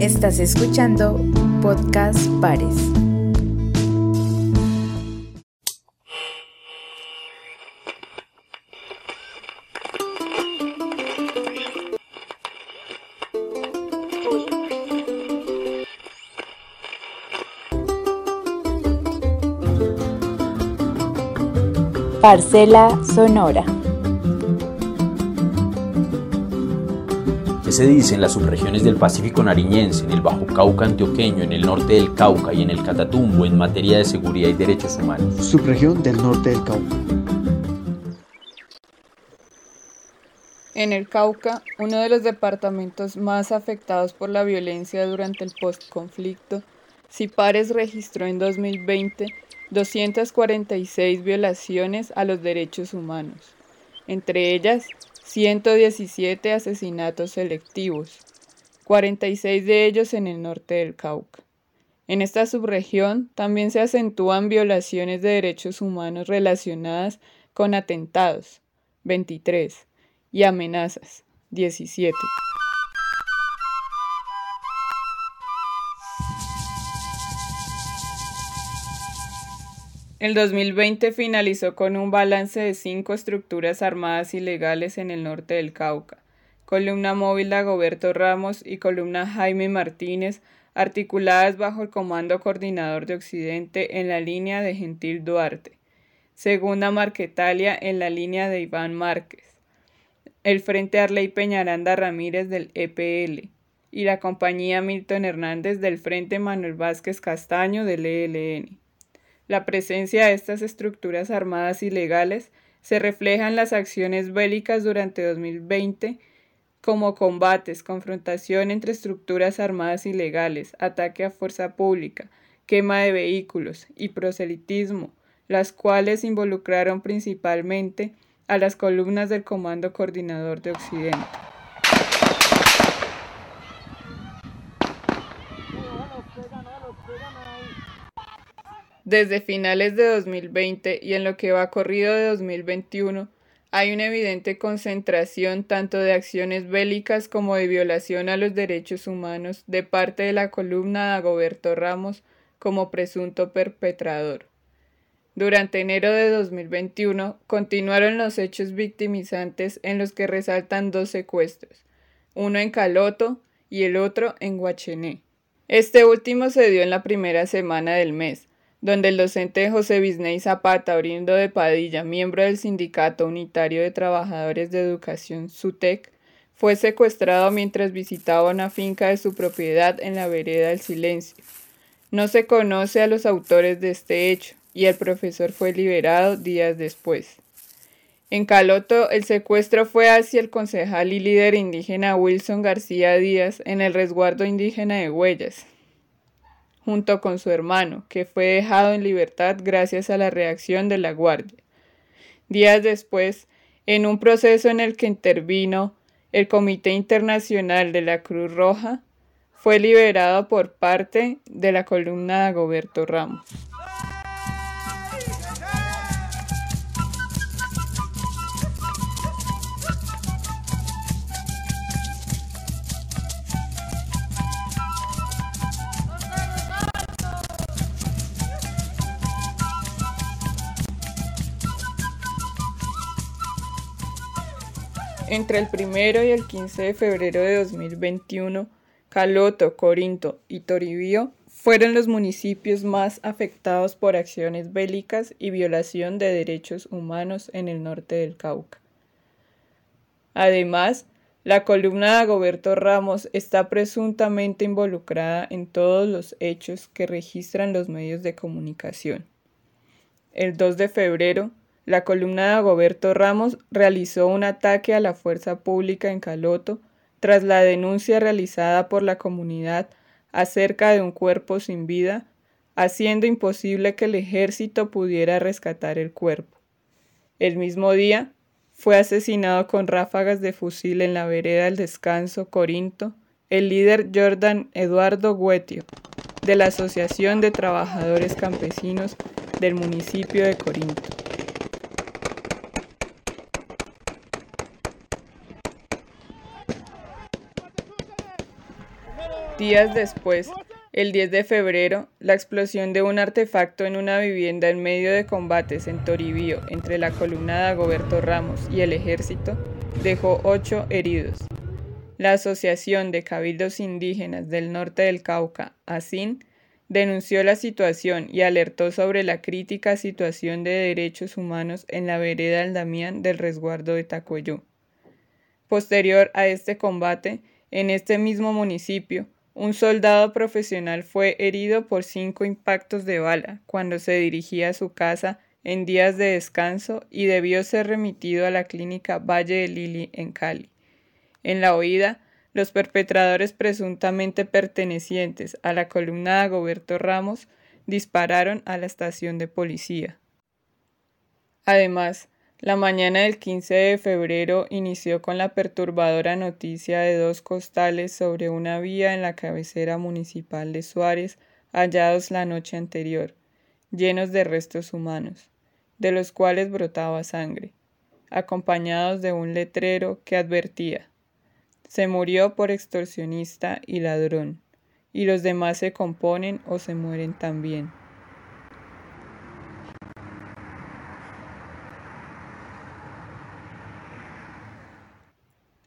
Estás escuchando Podcast Pares. Parcela Sonora. Se dice en las subregiones del Pacífico nariñense, en el Bajo Cauca antioqueño, en el norte del Cauca y en el Catatumbo en materia de seguridad y derechos humanos? Subregión del norte del Cauca. En el Cauca, uno de los departamentos más afectados por la violencia durante el postconflicto, CIPARES registró en 2020 246 violaciones a los derechos humanos, entre ellas 117 asesinatos selectivos, 46 de ellos en el norte del Cauca. En esta subregión también se acentúan violaciones de derechos humanos relacionadas con atentados, 23, y amenazas, 17. El 2020 finalizó con un balance de cinco estructuras armadas ilegales en el norte del Cauca, columna móvil de Agoberto Ramos y columna Jaime Martínez, articuladas bajo el Comando Coordinador de Occidente en la línea de Gentil Duarte, segunda Marquetalia en la línea de Iván Márquez, el Frente Arley Peñaranda Ramírez del EPL y la compañía Milton Hernández del Frente Manuel Vázquez Castaño del ELN. La presencia de estas estructuras armadas ilegales se refleja en las acciones bélicas durante 2020 como combates, confrontación entre estructuras armadas ilegales, ataque a fuerza pública, quema de vehículos y proselitismo, las cuales involucraron principalmente a las columnas del Comando Coordinador de Occidente. Desde finales de 2020 y en lo que va corrido de 2021, hay una evidente concentración tanto de acciones bélicas como de violación a los derechos humanos de parte de la columna de Agoberto Ramos como presunto perpetrador. Durante enero de 2021 continuaron los hechos victimizantes en los que resaltan dos secuestros, uno en Caloto y el otro en Guachené. Este último se dio en la primera semana del mes, donde el docente José Bisney Zapata Orindo de Padilla, miembro del Sindicato Unitario de Trabajadores de Educación SUTEC, fue secuestrado mientras visitaba una finca de su propiedad en la vereda del Silencio. No se conoce a los autores de este hecho y el profesor fue liberado días después. En Caloto, el secuestro fue hacia el concejal y líder indígena Wilson García Díaz en el resguardo indígena de Huellas, junto con su hermano, que fue dejado en libertad gracias a la reacción de la Guardia. Días después, en un proceso en el que intervino el Comité Internacional de la Cruz Roja, fue liberado por parte de la columna de Agoberto Ramos. Entre el 1 y el 15 de febrero de 2021, Caloto, Corinto y Toribío fueron los municipios más afectados por acciones bélicas y violación de derechos humanos en el norte del Cauca. Además, la columna de Agoberto Ramos está presuntamente involucrada en todos los hechos que registran los medios de comunicación. El 2 de febrero, la columna de Agoberto Ramos realizó un ataque a la fuerza pública en Caloto tras la denuncia realizada por la comunidad acerca de un cuerpo sin vida, haciendo imposible que el ejército pudiera rescatar el cuerpo. El mismo día, fue asesinado con ráfagas de fusil en la vereda del descanso Corinto el líder Jordan Eduardo Guetio, de la Asociación de Trabajadores Campesinos del municipio de Corinto. Días después, el 10 de febrero, la explosión de un artefacto en una vivienda en medio de combates en Toribío entre la columna de Agoberto Ramos y el ejército dejó ocho heridos. La Asociación de Cabildos Indígenas del Norte del Cauca, ASIN, denunció la situación y alertó sobre la crítica situación de derechos humanos en la vereda Aldamián del resguardo de Tacoyó. Posterior a este combate, en este mismo municipio, un soldado profesional fue herido por cinco impactos de bala cuando se dirigía a su casa en días de descanso y debió ser remitido a la clínica Valle de Lili en Cali. En la oída, los perpetradores presuntamente pertenecientes a la columna de Goberto Ramos dispararon a la estación de policía. Además, la mañana del 15 de febrero inició con la perturbadora noticia de dos costales sobre una vía en la cabecera municipal de Suárez hallados la noche anterior, llenos de restos humanos, de los cuales brotaba sangre, acompañados de un letrero que advertía se murió por extorsionista y ladrón, y los demás se componen o se mueren también.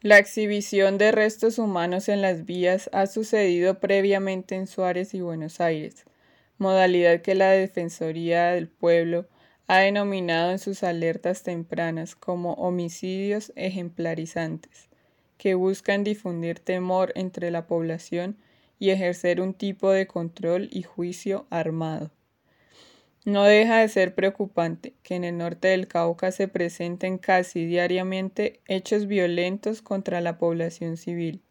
La exhibición de restos humanos en las vías ha sucedido previamente en Suárez y Buenos Aires, modalidad que la Defensoría del Pueblo ha denominado en sus alertas tempranas como homicidios ejemplarizantes, que buscan difundir temor entre la población y ejercer un tipo de control y juicio armado. No deja de ser preocupante que en el norte del Cauca se presenten casi diariamente hechos violentos contra la población civil,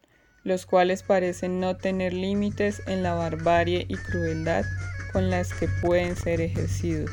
los cuales parecen no tener límites en la barbarie y crueldad con las que pueden ser ejercidos.